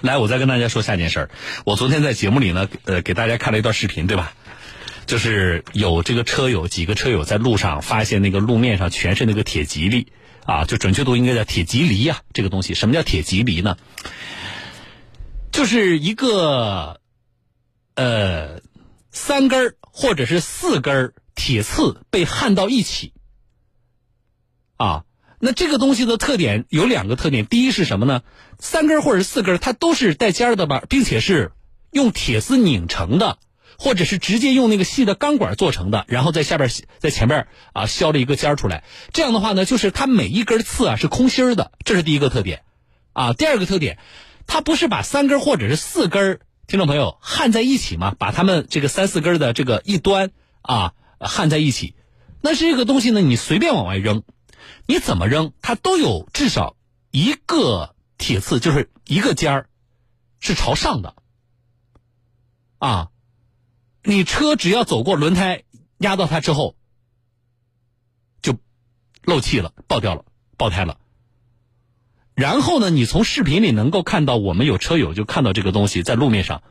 来，我再跟大家说下件事儿。我昨天在节目里呢，呃，给大家看了一段视频，对吧？就是有这个车友几个车友在路上发现那个路面上全是那个铁蒺藜啊，就准确度应该叫铁蒺藜呀。这个东西，什么叫铁蒺藜呢？就是一个呃三根或者是四根铁刺被焊到一起啊。那这个东西的特点有两个特点，第一是什么呢？三根或者是四根，它都是带尖的吧，并且是用铁丝拧成的，或者是直接用那个细的钢管做成的，然后在下边在前边啊削了一个尖出来。这样的话呢，就是它每一根刺啊是空心的，这是第一个特点啊。第二个特点，它不是把三根或者是四根听众朋友焊在一起嘛，把它们这个三四根的这个一端啊焊在一起，那这个东西呢，你随便往外扔。你怎么扔，它都有至少一个铁刺，就是一个尖儿，是朝上的。啊，你车只要走过轮胎压到它之后，就漏气了，爆掉了，爆胎了。然后呢，你从视频里能够看到，我们有车友就看到这个东西在路面上，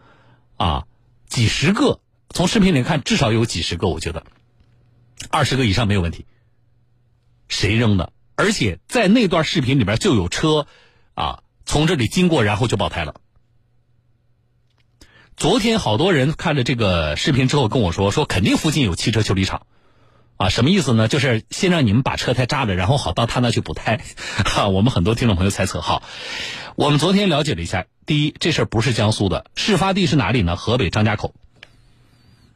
啊，几十个，从视频里看至少有几十个，我觉得二十个以上没有问题。谁扔的？而且在那段视频里边就有车，啊，从这里经过，然后就爆胎了。昨天好多人看了这个视频之后跟我说，说肯定附近有汽车修理厂，啊，什么意思呢？就是先让你们把车胎扎着，然后好到他那去补胎。哈，我们很多听众朋友猜测，好，我们昨天了解了一下，第一，这事儿不是江苏的，事发地是哪里呢？河北张家口。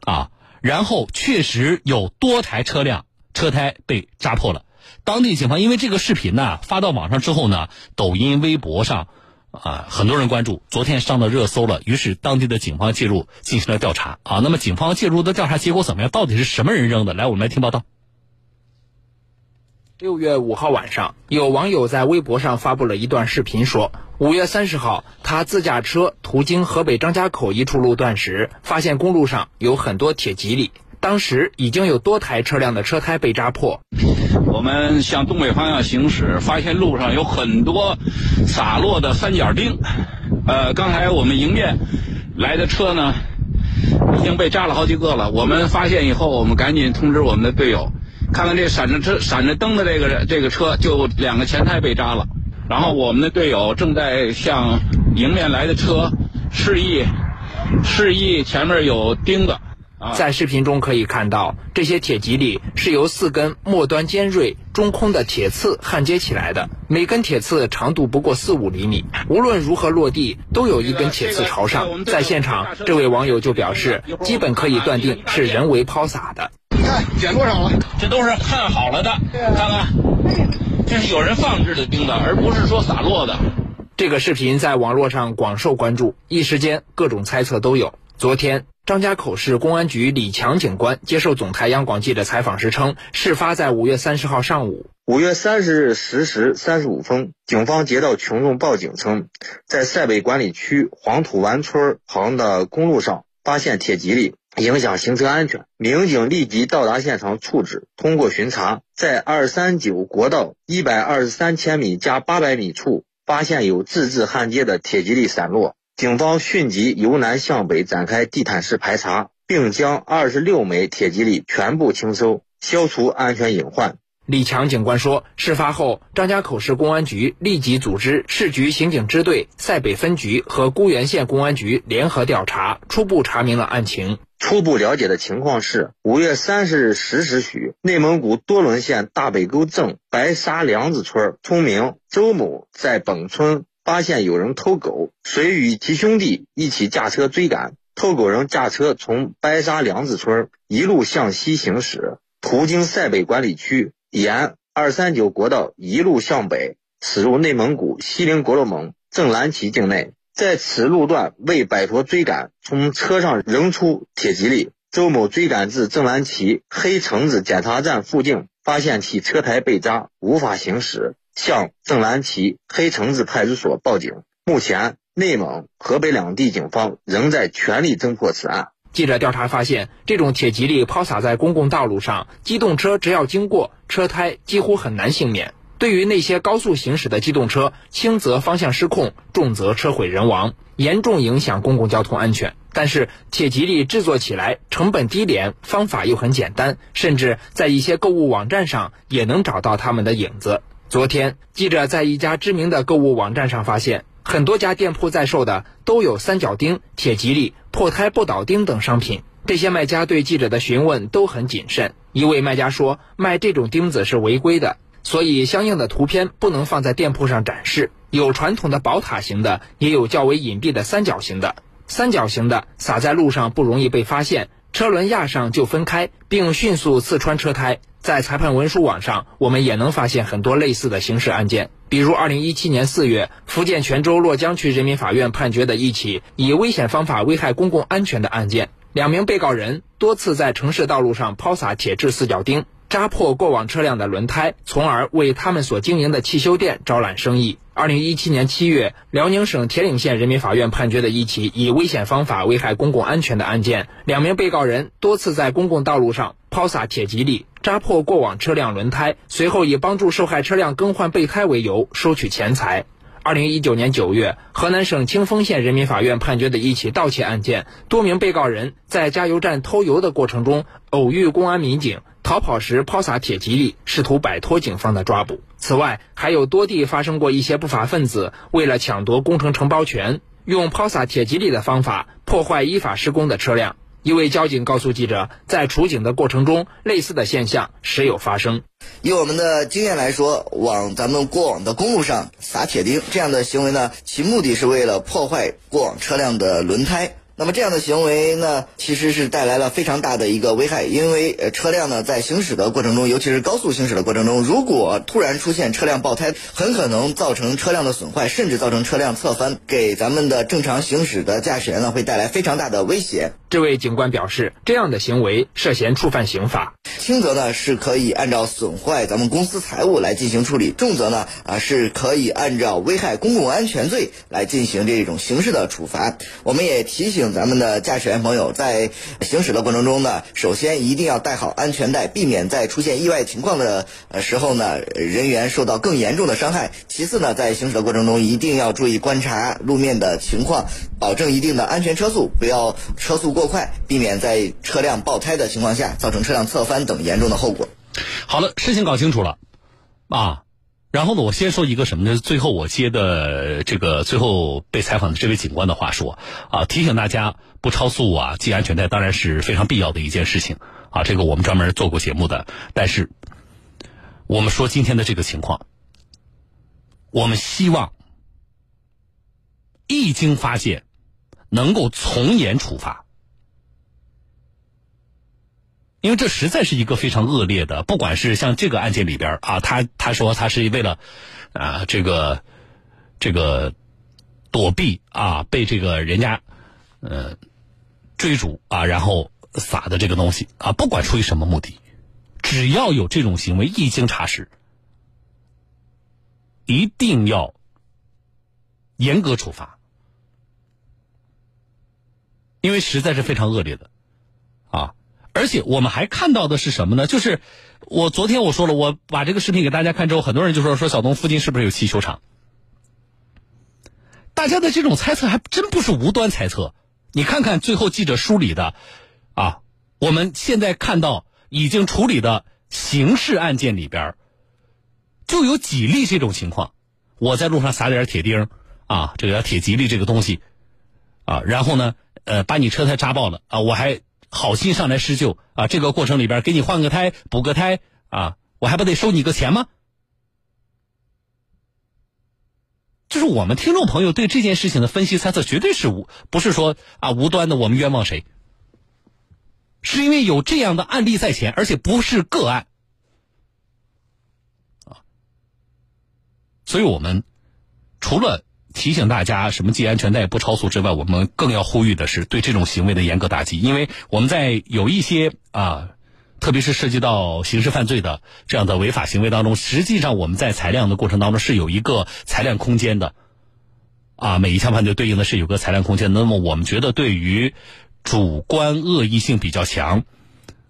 啊，然后确实有多台车辆车胎被扎破了。当地警方因为这个视频呢发到网上之后呢，抖音、微博上啊很多人关注，昨天上了热搜了。于是当地的警方介入进行了调查啊。那么警方介入的调查结果怎么样？到底是什么人扔的？来，我们来听报道。六月五号晚上，有网友在微博上发布了一段视频，说五月三十号他自驾车途经河北张家口一处路段时，发现公路上有很多铁蒺藜。当时已经有多台车辆的车胎被扎破。我们向东北方向行驶，发现路上有很多洒落的三角钉。呃，刚才我们迎面来的车呢，已经被扎了好几个了。我们发现以后，我们赶紧通知我们的队友，看看这闪着车、闪着灯的这个这个车，就两个前胎被扎了。然后我们的队友正在向迎面来的车示意，示意前面有钉子。在视频中可以看到，这些铁蒺藜是由四根末端尖锐、中空的铁刺焊接起来的，每根铁刺长度不过四五厘米。无论如何落地，都有一根铁刺朝上。在现场，这位网友就表示，基本可以断定是人为抛洒的。你看捡多少了？这都是焊好了的，看看，这是有人放置的钉子，而不是说洒落的。这个视频在网络上广受关注，一时间各种猜测都有。昨天。张家口市公安局李强警官接受总台央广记者采访时称，事发在五月三十号上午。五月三十日十时三十五分，警方接到群众报警称，在塞北管理区黄土湾村旁的公路上发现铁蒺藜，影响行车安全。民警立即到达现场处置。通过巡查，在二三九国道一百二十三千米加八百米处，发现有自制焊接的铁蒺藜散落。警方迅即由南向北展开地毯式排查，并将二十六枚铁蒺藜全部清收，消除安全隐患。李强警官说，事发后，张家口市公安局立即组织市局刑警支队、塞北分局和沽源县公安局联合调查，初步查明了案情。初步了解的情况是，五月三十日十时许，内蒙古多伦县大北沟镇白沙梁子村村民周某在本村。发现有人偷狗，遂与其兄弟一起驾车追赶。偷狗人驾车从白沙梁子村一路向西行驶，途经塞北管理区，沿二三九国道一路向北，驶入内蒙古锡林郭勒盟正蓝旗境内。在此路段为摆脱追赶，从车上扔出铁蒺藜。周某追赶至正蓝旗黑城子检查站附近，发现其车胎被扎，无法行驶。向正蓝旗黑城子派出所报警。目前，内蒙、河北两地警方仍在全力侦破此案。记者调查发现，这种铁蒺藜抛洒在公共道路上，机动车只要经过，车胎几乎很难幸免。对于那些高速行驶的机动车，轻则方向失控，重则车毁人亡，严重影响公共交通安全。但是铁吉利制作起来成本低廉，方法又很简单，甚至在一些购物网站上也能找到他们的影子。昨天，记者在一家知名的购物网站上发现，很多家店铺在售的都有三角钉、铁吉利、破胎不倒钉等商品。这些卖家对记者的询问都很谨慎。一位卖家说，卖这种钉子是违规的，所以相应的图片不能放在店铺上展示。有传统的宝塔型的，也有较为隐蔽的三角形的。三角形的撒在路上不容易被发现，车轮压上就分开，并迅速刺穿车胎。在裁判文书网上，我们也能发现很多类似的刑事案件，比如2017年4月，福建泉州洛江区人民法院判决的一起以危险方法危害公共安全的案件。两名被告人多次在城市道路上抛洒铁质四角钉，扎破过往车辆的轮胎，从而为他们所经营的汽修店招揽生意。2017年7月，辽宁省铁岭县人民法院判决的一起以危险方法危害公共安全的案件，两名被告人多次在公共道路上抛洒铁吉利。扎破过往车辆轮胎，随后以帮助受害车辆更换备胎为由收取钱财。二零一九年九月，河南省清丰县人民法院判决的一起盗窃案件，多名被告人在加油站偷油的过程中偶遇公安民警，逃跑时抛洒铁吉利，试图摆脱警方的抓捕。此外，还有多地发生过一些不法分子为了抢夺工程承包权，用抛洒铁吉利的方法破坏依法施工的车辆。一位交警告诉记者，在处警的过程中，类似的现象时有发生。以我们的经验来说，往咱们过往的公路上撒铁钉这样的行为呢，其目的是为了破坏过往车辆的轮胎。那么这样的行为呢，其实是带来了非常大的一个危害，因为车辆呢在行驶的过程中，尤其是高速行驶的过程中，如果突然出现车辆爆胎，很可能造成车辆的损坏，甚至造成车辆侧翻，给咱们的正常行驶的驾驶员呢会带来非常大的威胁。这位警官表示，这样的行为涉嫌触犯刑法，轻则呢是可以按照损坏咱们公司财物来进行处理，重则呢啊是可以按照危害公共安全罪来进行这种刑事的处罚。我们也提醒。咱们的驾驶员朋友在行驶的过程中呢，首先一定要带好安全带，避免在出现意外情况的时候呢，人员受到更严重的伤害。其次呢，在行驶的过程中一定要注意观察路面的情况，保证一定的安全车速，不要车速过快，避免在车辆爆胎的情况下造成车辆侧翻等严重的后果。好了，事情搞清楚了，啊。然后呢，我先说一个什么呢？最后我接的这个最后被采访的这位警官的话说啊，提醒大家不超速啊，系安全带当然是非常必要的一件事情啊。这个我们专门做过节目的，但是我们说今天的这个情况，我们希望一经发现能够从严处罚。因为这实在是一个非常恶劣的，不管是像这个案件里边啊，他他说他是为了啊这个这个躲避啊被这个人家呃追逐啊，然后撒的这个东西啊，不管出于什么目的，只要有这种行为，一经查实，一定要严格处罚，因为实在是非常恶劣的。而且我们还看到的是什么呢？就是我昨天我说了，我把这个视频给大家看之后，很多人就说说小东附近是不是有汽修厂？大家的这种猜测还真不是无端猜测。你看看最后记者梳理的，啊，我们现在看到已经处理的刑事案件里边，就有几例这种情况。我在路上撒点铁钉，啊，这个铁吉利这个东西，啊，然后呢，呃，把你车胎扎爆了，啊，我还。好心上来施救啊！这个过程里边给你换个胎、补个胎啊，我还不得收你个钱吗？就是我们听众朋友对这件事情的分析猜测，绝对是无不是说啊无端的我们冤枉谁，是因为有这样的案例在前，而且不是个案啊，所以我们除了。提醒大家，什么系安全带、不超速之外，我们更要呼吁的是对这种行为的严格打击。因为我们在有一些啊，特别是涉及到刑事犯罪的这样的违法行为当中，实际上我们在裁量的过程当中是有一个裁量空间的。啊，每一项判决对应的是有个裁量空间。那么我们觉得，对于主观恶意性比较强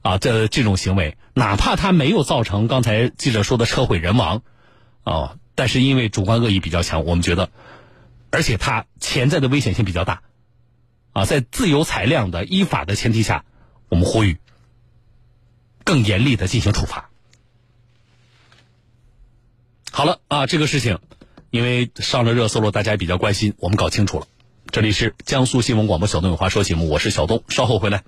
啊这这种行为，哪怕他没有造成刚才记者说的车毁人亡。哦，但是因为主观恶意比较强，我们觉得，而且它潜在的危险性比较大，啊，在自由裁量的依法的前提下，我们呼吁更严厉的进行处罚。好了啊，这个事情因为上了热搜了，大家也比较关心，我们搞清楚了。这里是江苏新闻广播小东有话说节目，我是小东，稍后回来。